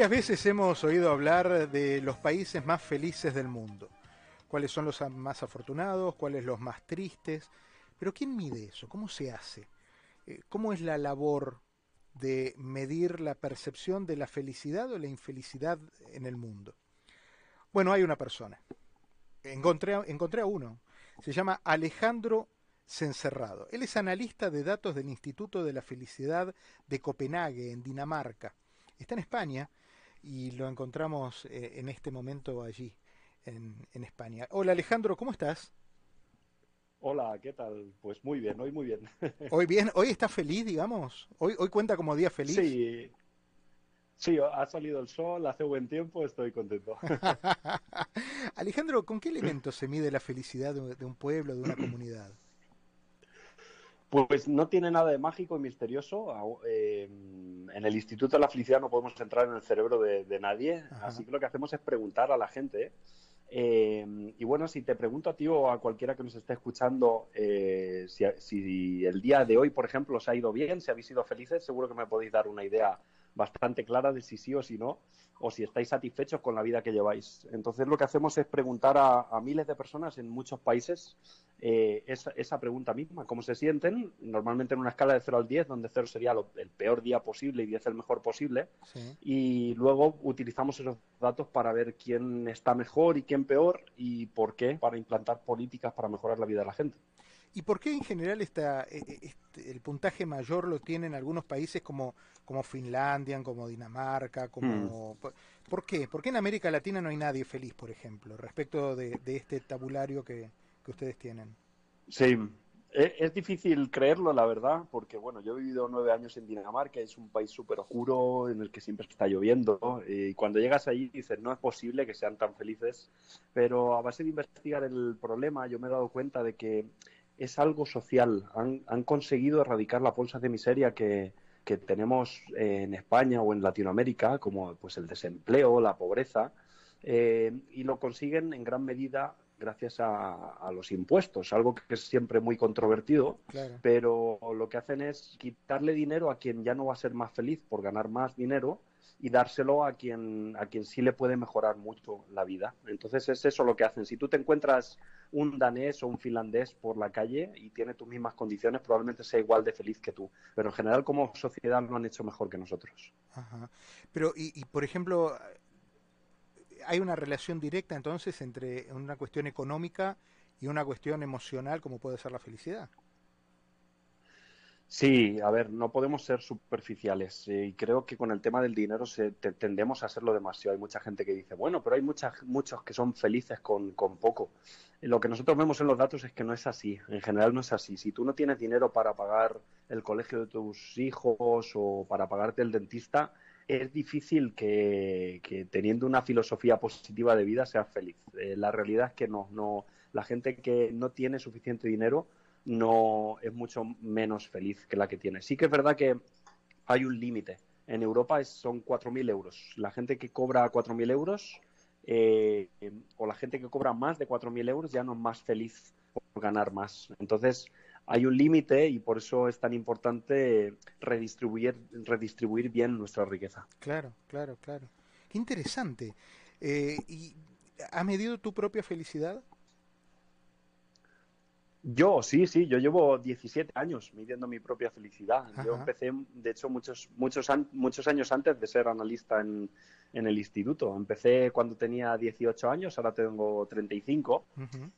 Varias veces hemos oído hablar de los países más felices del mundo. Cuáles son los más afortunados, cuáles los más tristes. Pero ¿quién mide eso? ¿Cómo se hace? Eh, ¿Cómo es la labor de medir la percepción de la felicidad o la infelicidad en el mundo? Bueno, hay una persona. Encontré, encontré a uno. Se llama Alejandro Cencerrado. Él es analista de datos del Instituto de la Felicidad de Copenhague, en Dinamarca. Está en España y lo encontramos eh, en este momento allí, en, en España. Hola Alejandro, ¿cómo estás? Hola, ¿qué tal? Pues muy bien, hoy muy bien. Hoy bien, hoy está feliz, digamos. Hoy, hoy cuenta como día feliz. Sí, sí, ha salido el sol, hace buen tiempo, estoy contento. Alejandro, ¿con qué elementos se mide la felicidad de un pueblo, de una comunidad? Pues no tiene nada de mágico y misterioso. Eh, en el Instituto de la Felicidad no podemos entrar en el cerebro de, nadie, así que lo que hacemos es preguntar a la gente. Eh, y bueno, si te pregunto a ti o a cualquiera que nos esté escuchando eh, si, si, el día de hoy, por ejemplo, os ha ido bien, si habéis sido felices, seguro que me podéis dar una idea bastante clara de si sí o si no, o si estáis satisfechos con la vida que lleváis. Entonces lo que hacemos es preguntar a, miles de personas en muchos países eh, esa, pregunta misma, cómo se sienten, normalmente en una escala de 0 al 10, donde 0 sería el peor día posible y 10 el mejor posible, y luego utilizamos esos datos para ver quién está mejor y quién peor y por qué, para implantar políticas para mejorar la vida de la gente. ¿Y por qué en general está e, e, este, el puntaje mayor lo tienen algunos países como, como Finlandia, como Dinamarca, como... Hmm. ¿Por qué? ¿Por qué en América Latina no hay nadie feliz, por ejemplo, respecto de, este tabulario que, ustedes tienen? Sí, e, es, difícil creerlo, la verdad, porque bueno, yo he vivido nueve años en Dinamarca, es un país súper oscuro en el que siempre está lloviendo, y cuando llegas allí dices, no es posible que sean tan felices, pero a base de investigar el problema, yo me he dado cuenta de que es algo social. Han, han conseguido erradicar las bolsas de miseria que, tenemos en España o en Latinoamérica, como pues el desempleo, la pobreza, eh, y lo consiguen en gran medida gracias a, los impuestos, algo que es siempre muy controvertido, pero lo que hacen es quitarle dinero a quien ya no va a ser más feliz por ganar más dinero y dárselo a quien, a quien sí le puede mejorar mucho la vida. Entonces es eso lo que hacen. Si tú te encuentras un danés o un finlandés por la calle y tiene tus mismas condiciones, probablemente sea igual de feliz que tú. Pero en general como sociedad lo han hecho mejor que nosotros. Pero, y, y por ejemplo, hay una relación directa entonces entre una cuestión económica y una cuestión emocional como puede ser la felicidad. Sí, a ver, no podemos ser superficiales eh, y creo que con el tema del dinero se, tendemos a hacerlo demasiado. Hay mucha gente que dice, bueno, pero hay muchas, muchos que son felices con, poco. Lo que nosotros vemos en los datos es que no es así, en general no es así. Si tú no tienes dinero para pagar el colegio de tus hijos o para pagarte el dentista, es difícil que, teniendo una filosofía positiva de vida seas feliz. Eh, la realidad es que no, la gente que no tiene suficiente dinero no es mucho menos feliz que la que tiene. Sí que es verdad que hay un límite. En Europa son 4.000 euros. La gente que cobra 4.000 euros eh, o la gente que cobra más de 4.000 euros ya no es más feliz por ganar más. Entonces, hay un límite y por eso es tan importante redistribuir, redistribuir bien nuestra riqueza. Claro, claro, claro. Qué interesante. Eh, ¿Y has medido tu propia felicidad? Yo, sí, sí, yo llevo 17 años midiendo mi propia felicidad. Yo empecé, de hecho, muchos, muchos, muchos años antes de ser analista en, en, el instituto. Empecé cuando tenía 18 años, ahora tengo 35.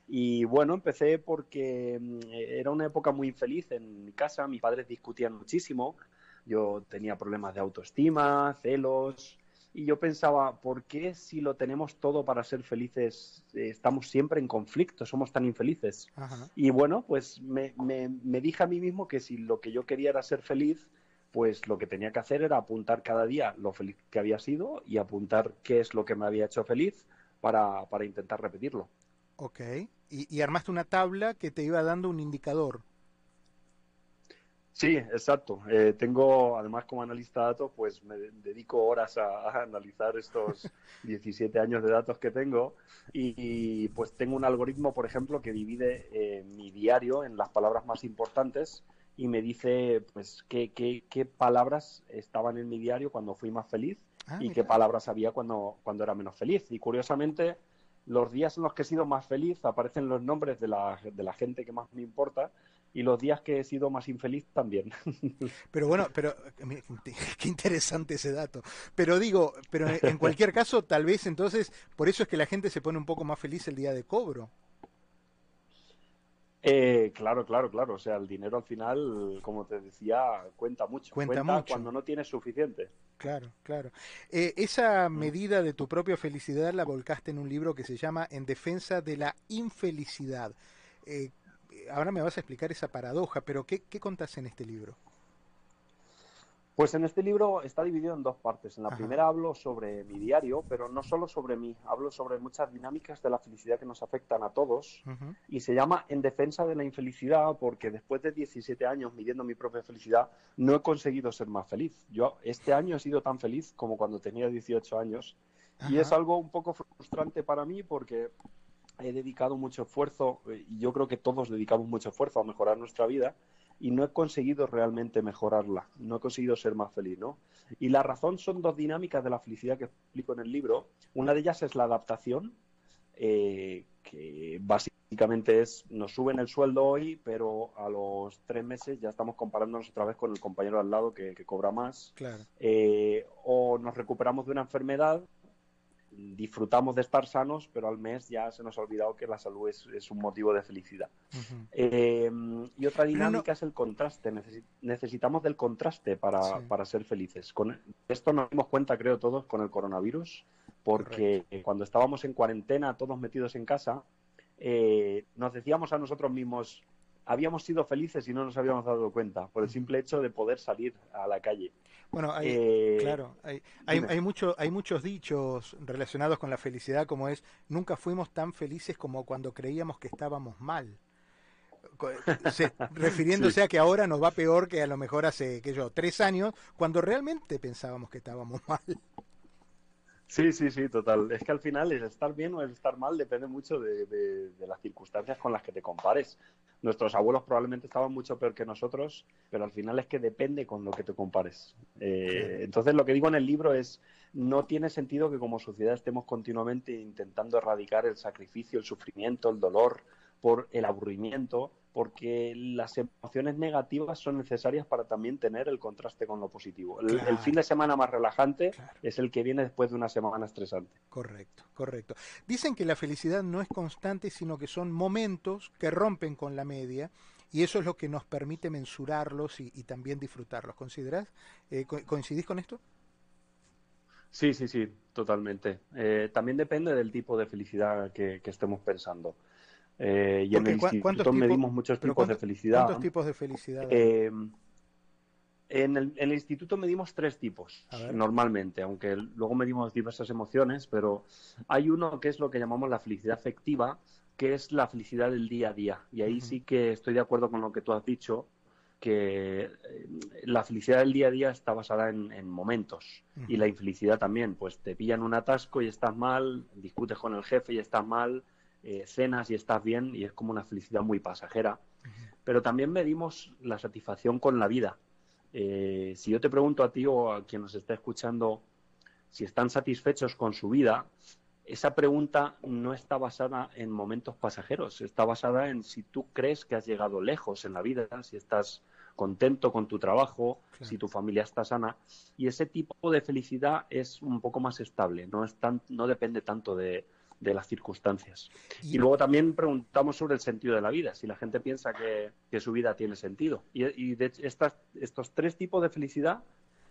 Y bueno, empecé porque mm, era una época muy infeliz en mi casa. Mis padres discutían muchísimo. Yo tenía problemas de autoestima, celos, y yo pensaba, ¿por qué si lo tenemos todo para ser felices eh, estamos siempre en conflicto, somos tan infelices? Y bueno, pues me, me, dije a mí mismo que si lo que yo quería era ser feliz, pues lo que tenía que hacer era apuntar cada día lo feliz que había sido y apuntar qué es lo que me había hecho feliz para, para intentar repetirlo. Ok, y, y armaste una tabla que te iba dando un indicador. Sí, exacto. Eh, tengo, además, como analista de datos, pues me dedico horas a, analizar estos 17 años de datos que tengo y, pues tengo un algoritmo, por ejemplo, que divide eh, mi diario en las palabras más importantes y me dice, pues, qué, qué, qué palabras estaban en mi diario cuando fui más feliz ah, y qué palabras había cuando, cuando era menos feliz. Y curiosamente, los días en los que he sido más feliz aparecen los nombres de la, de la gente que más me importa y los días que he sido más infeliz también. Pero bueno, pero qué interesante ese dato. Pero digo, pero en cualquier caso, tal vez entonces, por eso es que la gente se pone un poco más feliz el día de cobro. Eh, claro, claro, claro. O sea, el dinero al final, como te decía, cuenta mucho. Cuenta, mucho. cuando no tienes suficiente. Claro, claro. Eh, esa mm. medida de tu propia felicidad la volcaste en un libro que se llama En defensa de la infelicidad. Eh, ahora me vas a explicar esa paradoja, pero ¿qué, qué contás en este libro? Pues en este libro está dividido en dos partes. En la primera hablo sobre mi diario, pero no solo sobre mí, hablo sobre muchas dinámicas de la felicidad que nos afectan a todos y se llama En defensa de la infelicidad porque después de 17 años midiendo mi propia felicidad no he conseguido ser más feliz. Yo este año he sido tan feliz como cuando tenía 18 años y es algo un poco frustrante para mí porque he dedicado mucho esfuerzo eh, y yo creo que todos dedicamos mucho esfuerzo a mejorar nuestra vida y no he conseguido realmente mejorarla, no he conseguido ser más feliz, ¿no? Y la razón son dos dinámicas de la felicidad que explico en el libro. Una de ellas es la adaptación, eh, que básicamente es, nos suben el sueldo hoy, pero a los tres meses ya estamos comparándonos otra vez con el compañero al lado que, cobra más. Eh, o nos recuperamos de una enfermedad disfrutamos de estar sanos, pero al mes ya se nos ha olvidado que la salud es, un motivo de felicidad. Eh, y otra dinámica es el contraste. necesitamos del contraste para, ser felices. Con esto nos dimos cuenta, creo todos, con el coronavirus, porque cuando estábamos en cuarentena, todos metidos en casa, eh, nos decíamos a nosotros mismos, habíamos sido felices y no nos habíamos dado cuenta por el simple hecho de poder salir a la calle. Bueno, hay, eh, claro, hay, hay, hay, mucho, hay muchos dichos relacionados con la felicidad, como es, nunca fuimos tan felices como cuando creíamos que estábamos mal. refiriéndose a que ahora nos va peor que a lo mejor hace, que yo, tres años, cuando realmente pensábamos que estábamos mal. Sí, sí, sí, total. Es que al final el estar bien o el estar mal depende mucho de, las circunstancias con las que te compares. Nuestros abuelos probablemente estaban mucho peor que nosotros, pero al final es que depende con lo que te compares. Eh, entonces lo que digo en el libro es, no tiene sentido que como sociedad estemos continuamente intentando erradicar el sacrificio, el sufrimiento, el dolor, por el aburrimiento, porque las emociones negativas son necesarias para también tener el contraste con lo positivo. El, fin de semana más relajante es el que viene después de una semana estresante. Correcto, correcto. Dicen que la felicidad no es constante, sino que son momentos que rompen con la media y eso es lo que nos permite mensurarlos y, también disfrutarlos. ¿Considerás? Eh, ¿Coincidís con esto? Sí, sí, sí, totalmente. Eh, también depende del tipo de felicidad que estemos pensando. Eh, y en el instituto medimos muchos tipos de felicidad. ¿Cuántos tipos de felicidad? Eh, en, el, instituto medimos tres tipos, normalmente, aunque luego medimos diversas emociones, pero hay uno que es lo que llamamos la felicidad afectiva, que es la felicidad del día a día. Y ahí sí que estoy de acuerdo con lo que tú has dicho, que eh, la felicidad del día a día está basada en, momentos y la infelicidad también, pues te pillan un atasco y estás mal, discutes con el jefe y estás mal, eh, cenas y estás bien y es como una felicidad muy pasajera. Pero también medimos la satisfacción con la vida. Eh, si yo te pregunto a ti o a quien nos está escuchando si están satisfechos con su vida, esa pregunta no está basada en momentos pasajeros, está basada en si tú crees que has llegado lejos en la vida, si estás contento con tu trabajo, si tu familia está sana. Y ese tipo de felicidad es un poco más estable, no, es tan, no depende tanto de, de las circunstancias. Y, luego también preguntamos sobre el sentido de la vida, si la gente piensa que, su vida tiene sentido. Y, de estas, estos tres tipos de felicidad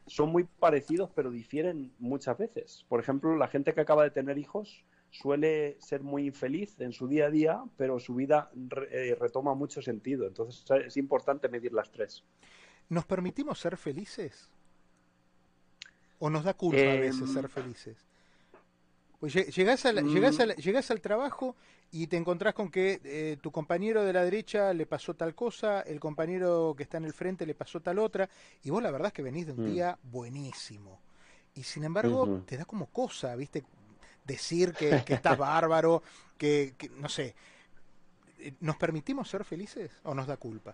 son muy parecidos, pero difieren muchas veces. Por ejemplo, la gente que acaba de tener hijos suele ser muy infeliz en su día a día, pero su vida eh, retoma mucho sentido. Entonces es importante medir las tres. ¿Nos permitimos ser felices? ¿O nos da culpa a veces em, ser felices? Pues llegás, al, mm. al, trabajo y te encontrás con que eh, tu compañero de la derecha le pasó tal cosa, el compañero que está en el frente le pasó tal otra, y vos la verdad es que venís de un mm. día buenísimo. Y sin embargo, te da como cosa, ¿viste? Decir que, que estás bárbaro, que, no sé. ¿Nos permitimos ser felices o nos da culpa?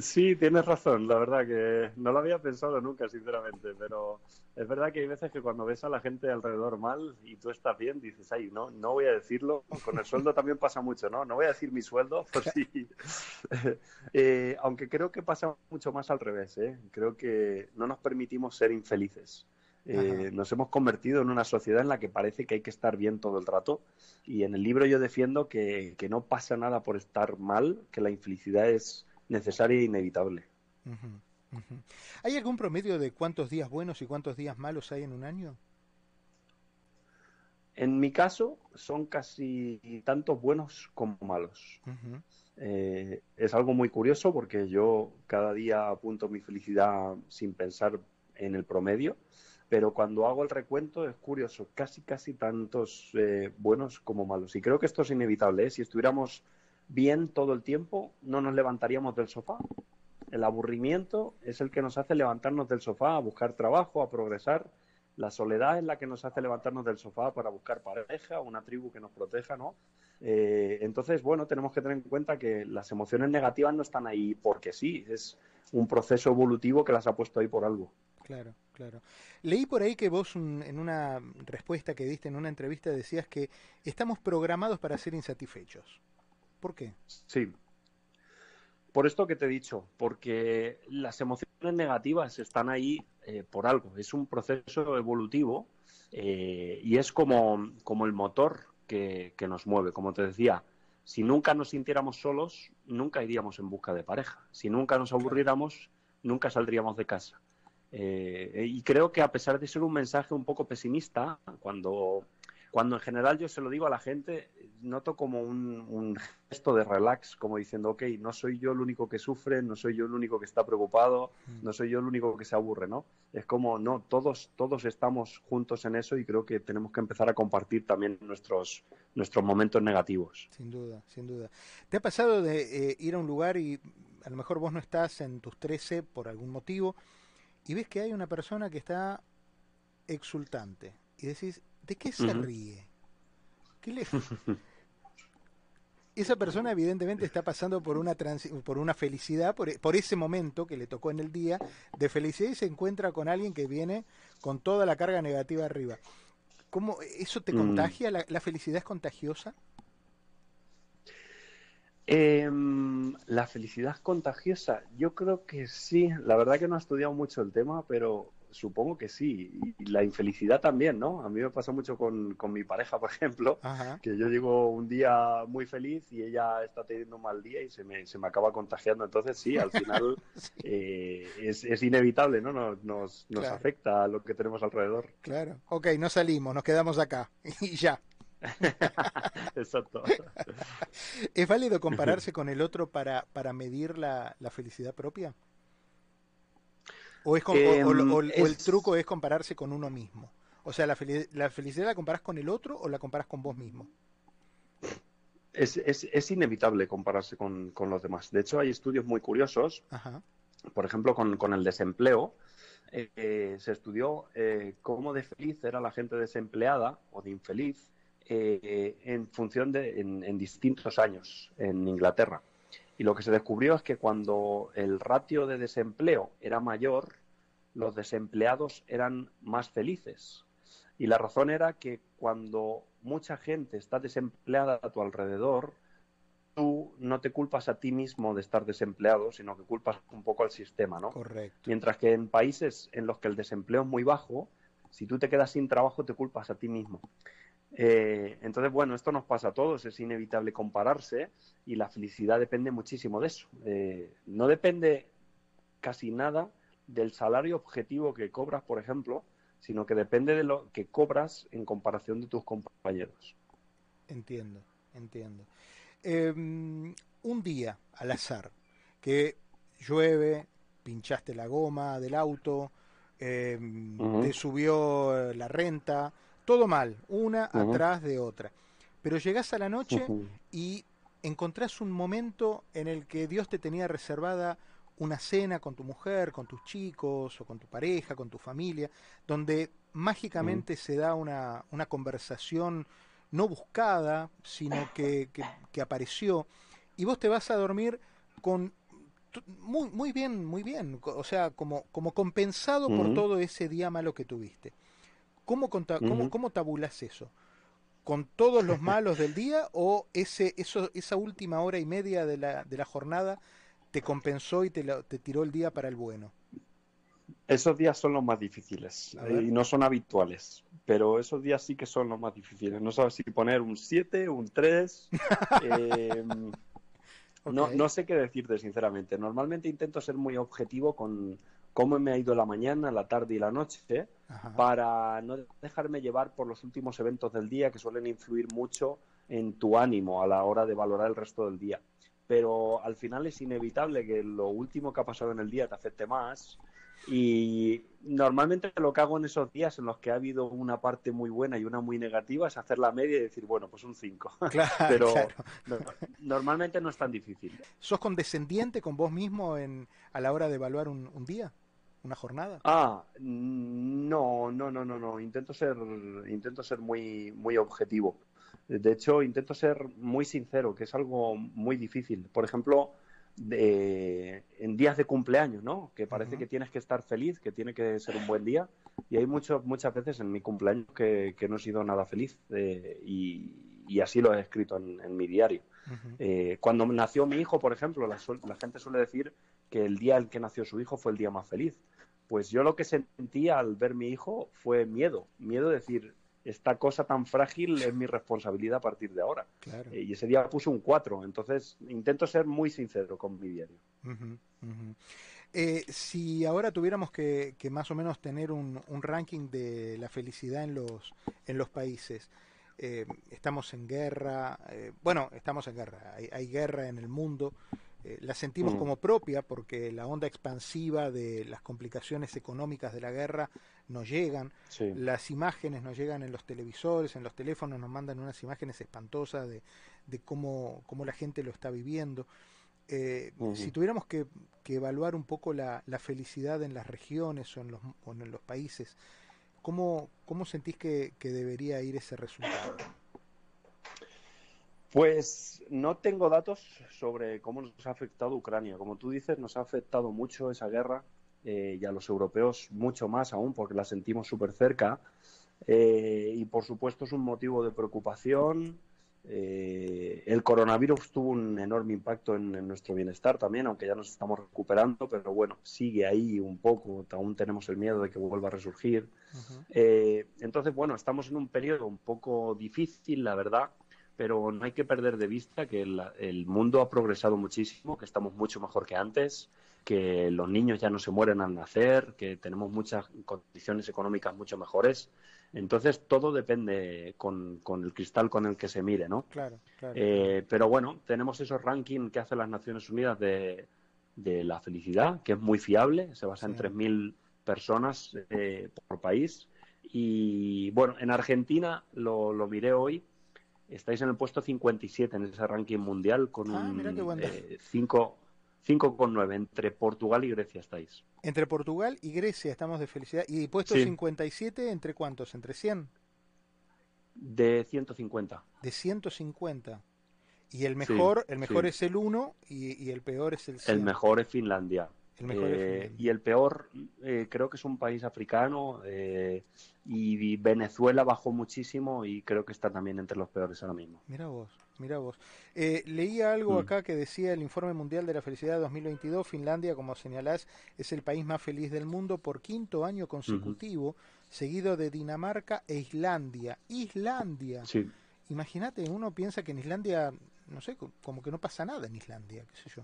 Sí, tienes razón, la verdad que no lo había pensado nunca, sinceramente, pero es verdad que hay veces que cuando ves a la gente alrededor mal y tú estás bien, dices, ay, no, no voy a decirlo, con el sueldo también pasa mucho, ¿no? No voy a decir mi sueldo, por si... eh, aunque creo que pasa mucho más al revés, ¿eh? Creo que no nos permitimos ser infelices. Eh, nos hemos convertido en una sociedad en la que parece que hay que estar bien todo el rato y en el libro yo defiendo que, que no pasa nada por estar mal, que la infelicidad es necesaria e inevitable. ¿Hay algún promedio de cuántos días buenos y cuántos días malos hay en un año? En mi caso, son casi tantos buenos como malos. Eh, es algo muy curioso porque yo cada día apunto mi felicidad sin pensar en el promedio, pero cuando hago el recuento es curioso, casi casi tantos eh, buenos como malos. Y creo que esto es inevitable. ¿eh? Si estuviéramos bien todo el tiempo, no nos levantaríamos del sofá. El aburrimiento es el que nos hace levantarnos del sofá a buscar trabajo, a progresar. La soledad es la que nos hace levantarnos del sofá para buscar pareja, una tribu que nos proteja, ¿no? Eh, entonces, bueno, tenemos que tener en cuenta que las emociones negativas no están ahí porque sí, es un proceso evolutivo que las ha puesto ahí por algo. Claro, claro. Leí por ahí que vos en una respuesta que diste en una entrevista decías que estamos programados para ser insatisfechos. ¿Por qué? Sí. Por esto que te he dicho, porque las emociones negativas están ahí eh, por algo. Es un proceso evolutivo eh, y es como, como el motor que, que, nos mueve. Como te decía, si nunca nos sintiéramos solos, nunca iríamos en busca de pareja. Si nunca nos aburriéramos, nunca saldríamos de casa. Eh, y creo que a pesar de ser un mensaje un poco pesimista, cuando cuando en general yo se lo digo a la gente, noto como un, gesto de relax, como diciendo, ok, no soy yo el único que sufre, no soy yo el único que está preocupado, mm. no soy yo el único que se aburre, ¿no? Es como, no, todos, todos estamos juntos en eso y creo que tenemos que empezar a compartir también nuestros, nuestros momentos negativos. Sin duda, sin duda. ¿Te ha pasado de eh, ir a un lugar y a lo mejor vos no estás en tus 13 por algún motivo y ves que hay una persona que está exultante y decís, ¿De qué se ríe? ¿Qué le... Esa persona evidentemente está pasando por una por una felicidad, por, por, ese momento que le tocó en el día de felicidad y se encuentra con alguien que viene con toda la carga negativa arriba. ¿Cómo eso te mm. contagia? ¿La, felicidad es contagiosa? Em, la felicidad es contagiosa. Yo creo que sí. La verdad que no he estudiado mucho el tema, pero supongo que sí. Y la infelicidad también, ¿no? A mí me pasa mucho con, mi pareja, por ejemplo, que yo llego un día muy feliz y ella está teniendo un mal día y se me, se me acaba contagiando. Entonces, sí, al final eh, es, es, inevitable, ¿no? Nos, nos, nos afecta a lo que tenemos alrededor. Claro. Ok, no salimos, nos quedamos acá y ya. Exacto. ¿Es válido compararse con el otro para, para medir la, la felicidad propia? O, es el truco es compararse con uno mismo. O sea, la, la, felicidad la comparas con el otro o la comparas con vos mismo. Es, es, es inevitable compararse con, con, los demás. De hecho, hay estudios muy curiosos. Por ejemplo, con, con el desempleo. Eh, se estudió eh, cómo de feliz era la gente desempleada o de infeliz eh, en función de en, en distintos años en Inglaterra. Y lo que se descubrió es que cuando el ratio de desempleo era mayor, los desempleados eran más felices. Y la razón era que cuando mucha gente está desempleada a tu alrededor, tú no te culpas a ti mismo de estar desempleado, sino que culpas un poco al sistema, ¿no? Correcto. Mientras que en países en los que el desempleo es muy bajo, si tú te quedas sin trabajo, te culpas a ti mismo. Eh, entonces, bueno, esto nos pasa a todos, es inevitable compararse y la felicidad depende muchísimo de eso. Eh, no depende casi nada del salario objetivo que cobras, por ejemplo, sino que depende de lo que cobras en comparación de tus compañeros. Entiendo, entiendo. Em, un día al azar, que llueve, pinchaste la goma del auto, em, te subió la renta, todo mal, una atrás de otra. Pero llegás a la noche y encontrás un momento en el que Dios te tenía reservada una cena con tu mujer, con tus chicos o con tu pareja, con tu familia, donde mágicamente se da una, una, conversación no buscada, sino que, que, que, apareció, y vos te vas a dormir con muy, muy bien, muy bien. O sea, como, como compensado por todo ese día malo que tuviste. ¿Cómo, cómo, ¿Cómo tabulas eso? ¿Con todos los malos del día o ese, eso, esa última hora y media de la, de la jornada te compensó y te, te tiró el día para el bueno? Esos días son los más difíciles y no son habituales, pero esos días sí que son los más difíciles. No sabes si poner un 7, un 3. Em, no, no sé qué decirte, sinceramente. Normalmente intento ser muy objetivo con cómo me ha ido la mañana, la tarde y la noche para no dejarme llevar por los últimos eventos del día que suelen influir mucho en tu ánimo a la hora de valorar el resto del día. Pero al final es inevitable que lo último que ha pasado en el día te afecte más y normalmente lo que hago en esos días en los que ha habido una parte muy buena y una muy negativa es hacer la media y decir, bueno, pues un 5. Pero normalmente no es tan difícil. ¿Sos condescendiente con vos mismo en, a la hora de evaluar un, día? ¿Una jornada? Ah, no, no, no, no, no. Intento ser, intento ser muy, muy objetivo. De hecho, intento ser muy sincero, que es algo muy difícil. Por ejemplo, de, en días de cumpleaños, ¿no? Que parece que tienes que estar feliz, que tiene que ser un buen día. Y hay mucho, muchas veces en mi cumpleaños que, no he sido nada feliz eh, y, así lo he escrito en, mi diario. Eh, cuando nació mi hijo, por ejemplo, la, la, gente suele decir que el día en que nació su hijo fue el día más feliz. Pues yo lo que sentía al ver mi hijo fue miedo, miedo de decir, esta cosa tan frágil es mi responsabilidad a partir de ahora. Eh, y ese día puse un 4, entonces intento ser muy sincero con mi diario. Eh, si ahora tuviéramos que, más o menos tener un, ranking de la felicidad en los, en los países, eh, estamos en guerra, bueno, estamos en guerra, hay, guerra en el mundo, la sentimos mm. como propia porque la onda expansiva de las complicaciones económicas de la guerra nos llegan, las imágenes nos llegan en los televisores, en los teléfonos, nos mandan unas imágenes espantosas de, de cómo, cómo, la gente lo está viviendo. Eh, si tuviéramos que, evaluar un poco la, la, felicidad en las regiones o en los, en los países, ¿cómo, cómo sentís que, que debería ir ese resultado? Pues no tengo datos sobre cómo nos ha afectado Ucrania. Como tú dices, nos ha afectado mucho esa guerra eh, y a los europeos mucho más aún porque la sentimos súper cerca. Eh, y por supuesto es un motivo de preocupación. Eh, el coronavirus tuvo un enorme impacto en, nuestro bienestar también, aunque ya nos estamos recuperando, pero bueno, sigue ahí un poco, aún tenemos el miedo de que vuelva a resurgir. entonces, bueno, estamos en un periodo un poco difícil, la verdad, pero no hay que perder de vista que el mundo ha progresado muchísimo, que estamos mucho mejor que antes, que los niños ya no se mueren al nacer, que tenemos muchas condiciones económicas mucho mejores. Entonces todo depende con, el cristal con el que se mire, ¿no? Claro, claro. Eh, pero bueno, tenemos esos rankings que hacen las Naciones Unidas de, la felicidad, que es muy fiable, se basa en 3.000 personas eh, por país. Y bueno, en Argentina lo, lo miré hoy, estáis en el puesto 57 en ese ranking mundial con ah, un 5 5,9 entre Portugal y Grecia estáis. Entre Portugal y Grecia estamos de felicidad. ¿Y puesto 57 entre cuántos? ¿Entre 100? De 150. De 150. Y el mejor, el mejor es el 1 y, el peor es el 100. El mejor es Finlandia. Eh, y el peor eh, creo que es un país africano eh, y Venezuela bajó muchísimo y creo que está también entre los peores ahora mismo. Mira vos, mira vos. leía algo mm. acá que decía el Informe Mundial de la Felicidad 2022, Finlandia, como señalás, es el país más feliz del mundo por quinto año consecutivo, seguido de Dinamarca e Islandia. Islandia. Sí. Imagínate, uno piensa que en Islandia no sé, como que no pasa nada en Islandia, qué sé yo.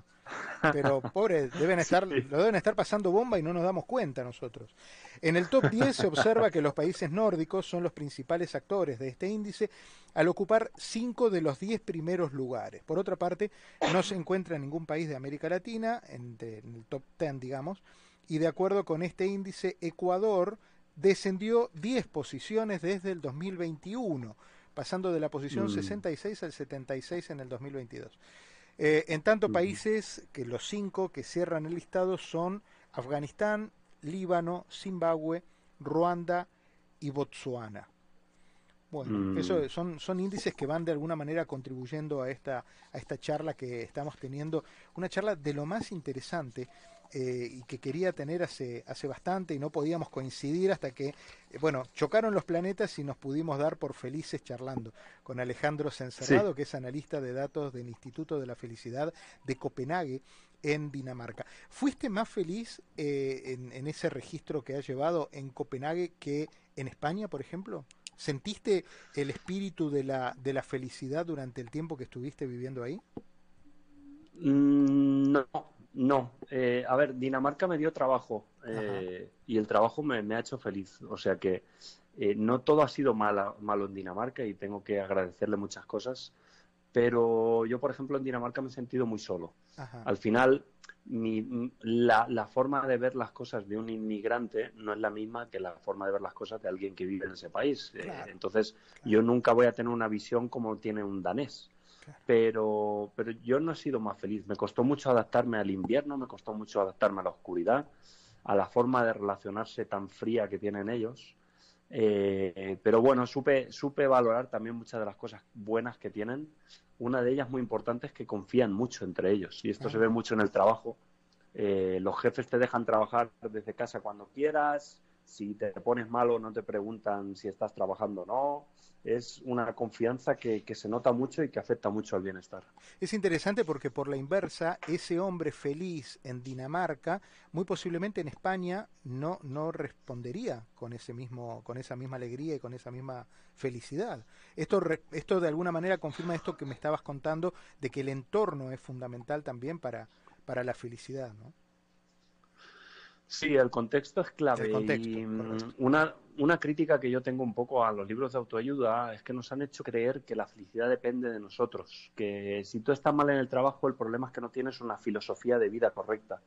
Pero pobre, deben estar, lo deben estar pasando bomba y no nos damos cuenta nosotros. En el top 10 se observa que los países nórdicos son los principales actores de este índice al ocupar 5 de los 10 primeros lugares. Por otra parte, no se encuentra ningún país de América Latina en, en el top 10, digamos, y de acuerdo con este índice, Ecuador descendió 10 posiciones desde el 2021 pasando de la posición 66 mm. al 76 en el 2022. Eh, en tanto, países que los cinco que cierran el listado son Afganistán, Líbano, Zimbabue, Ruanda y Botsuana. Bueno, mm. eso son, son índices que van de alguna manera contribuyendo a esta, a esta charla que estamos teniendo, una charla de lo más interesante eh, y que quería tener hace, hace bastante y no podíamos coincidir hasta que, eh, bueno, chocaron los planetas y nos pudimos dar por felices charlando con Alejandro Cencerrado, que es analista de datos del Instituto de la Felicidad de Copenhague en Dinamarca. ¿Fuiste más feliz eh, en, en ese registro que has llevado en Copenhague que en España, por ejemplo? ¿Sentiste el espíritu de la, de la felicidad durante el tiempo que estuviste viviendo ahí? Mm, no, no. Eh, a ver, Dinamarca me dio trabajo eh, y el trabajo me, ha hecho feliz. O sea que eh, no todo ha sido malo en Dinamarca y tengo que agradecerle muchas cosas. Pero yo, por ejemplo, en Dinamarca me he sentido muy solo. Al final, la, forma de ver las cosas de un inmigrante no es la misma que la forma de ver las cosas de alguien que vive en ese país. Eh, entonces, yo nunca voy a tener una visión como tiene un danés. Pero, pero yo no he sido más feliz. Me costó mucho adaptarme al invierno, me costó mucho adaptarme a la oscuridad, a la forma de relacionarse tan fría que tienen ellos. Eh, pero bueno, supe, supe valorar también muchas de las cosas buenas que tienen una de ellas muy importante es que confían mucho entre ellos y esto se ve mucho en el trabajo. Eh, los jefes te dejan trabajar desde casa cuando quieras, si te pones malo no te preguntan si estás trabajando o no. Es una confianza que, se nota mucho y que afecta mucho al bienestar. Es interesante porque por la inversa, ese hombre feliz en Dinamarca, muy posiblemente en España no, no respondería con ese mismo, con esa misma alegría y con esa misma felicidad. Esto, esto de alguna manera confirma esto que me estabas contando de que el entorno es fundamental también para, para la felicidad, ¿no? Sí, el contexto es clave. y mm, una, una crítica que yo tengo un poco a los libros de autoayuda es que nos han hecho creer que la felicidad depende de nosotros, que si tú estás mal en el trabajo el problema es que no tienes una filosofía de vida correcta.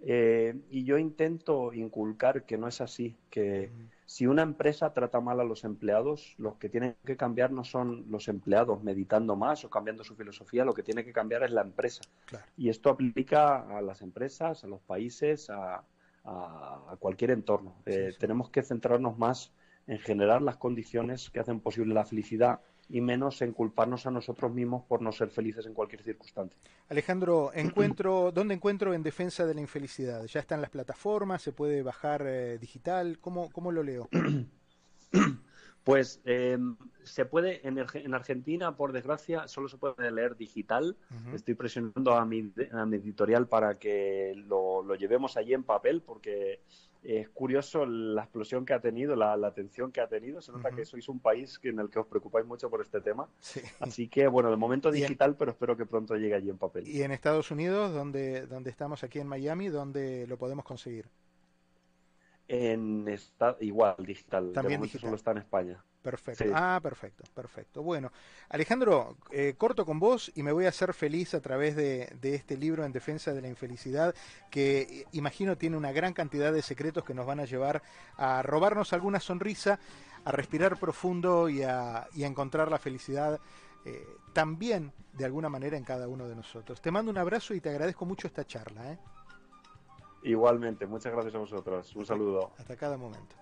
Eh, y yo intento inculcar que no es así, que si una empresa trata mal a los empleados, los que tienen que cambiar no son los empleados meditando más o cambiando su filosofía, lo que tiene que cambiar es la empresa. Y esto aplica a las empresas, a los países, a, a, cualquier entorno. Eh, tenemos que centrarnos más en generar las condiciones que hacen posible la felicidad y menos en culparnos a nosotros mismos por no ser felices en cualquier circunstancia. Alejandro, encuentro, ¿dónde encuentro en defensa de la infelicidad? ¿Ya está en las plataformas? ¿Se puede bajar eh, digital? ¿Cómo, ¿Cómo lo leo? Pues eh, se puede, en, en, Argentina, por desgracia, solo se puede leer digital. Estoy presionando a mi, editorial para que lo, llevemos allí en papel, porque es curioso la explosión que ha tenido, la, atención que ha tenido. Se nota que sois un país en el que os preocupáis mucho por este tema. Así que, bueno, de momento digital, pero espero que pronto llegue allí en papel. ¿Y en Estados Unidos, donde, donde estamos aquí en Miami, dónde lo podemos conseguir? En esta, igual, digital. También digital. solo está en España. Perfecto. Ah, perfecto, perfecto. Bueno, Alejandro, eh, corto con vos y me voy a hacer feliz a través de, este libro en defensa de la infelicidad, que eh, imagino tiene una gran cantidad de secretos que nos van a llevar a robarnos alguna sonrisa, a respirar profundo y a, encontrar la felicidad eh, también de alguna manera en cada uno de nosotros. Te mando un abrazo y te agradezco mucho esta charla. Igualmente, muchas gracias a vosotros. Un saludo. Hasta cada momento.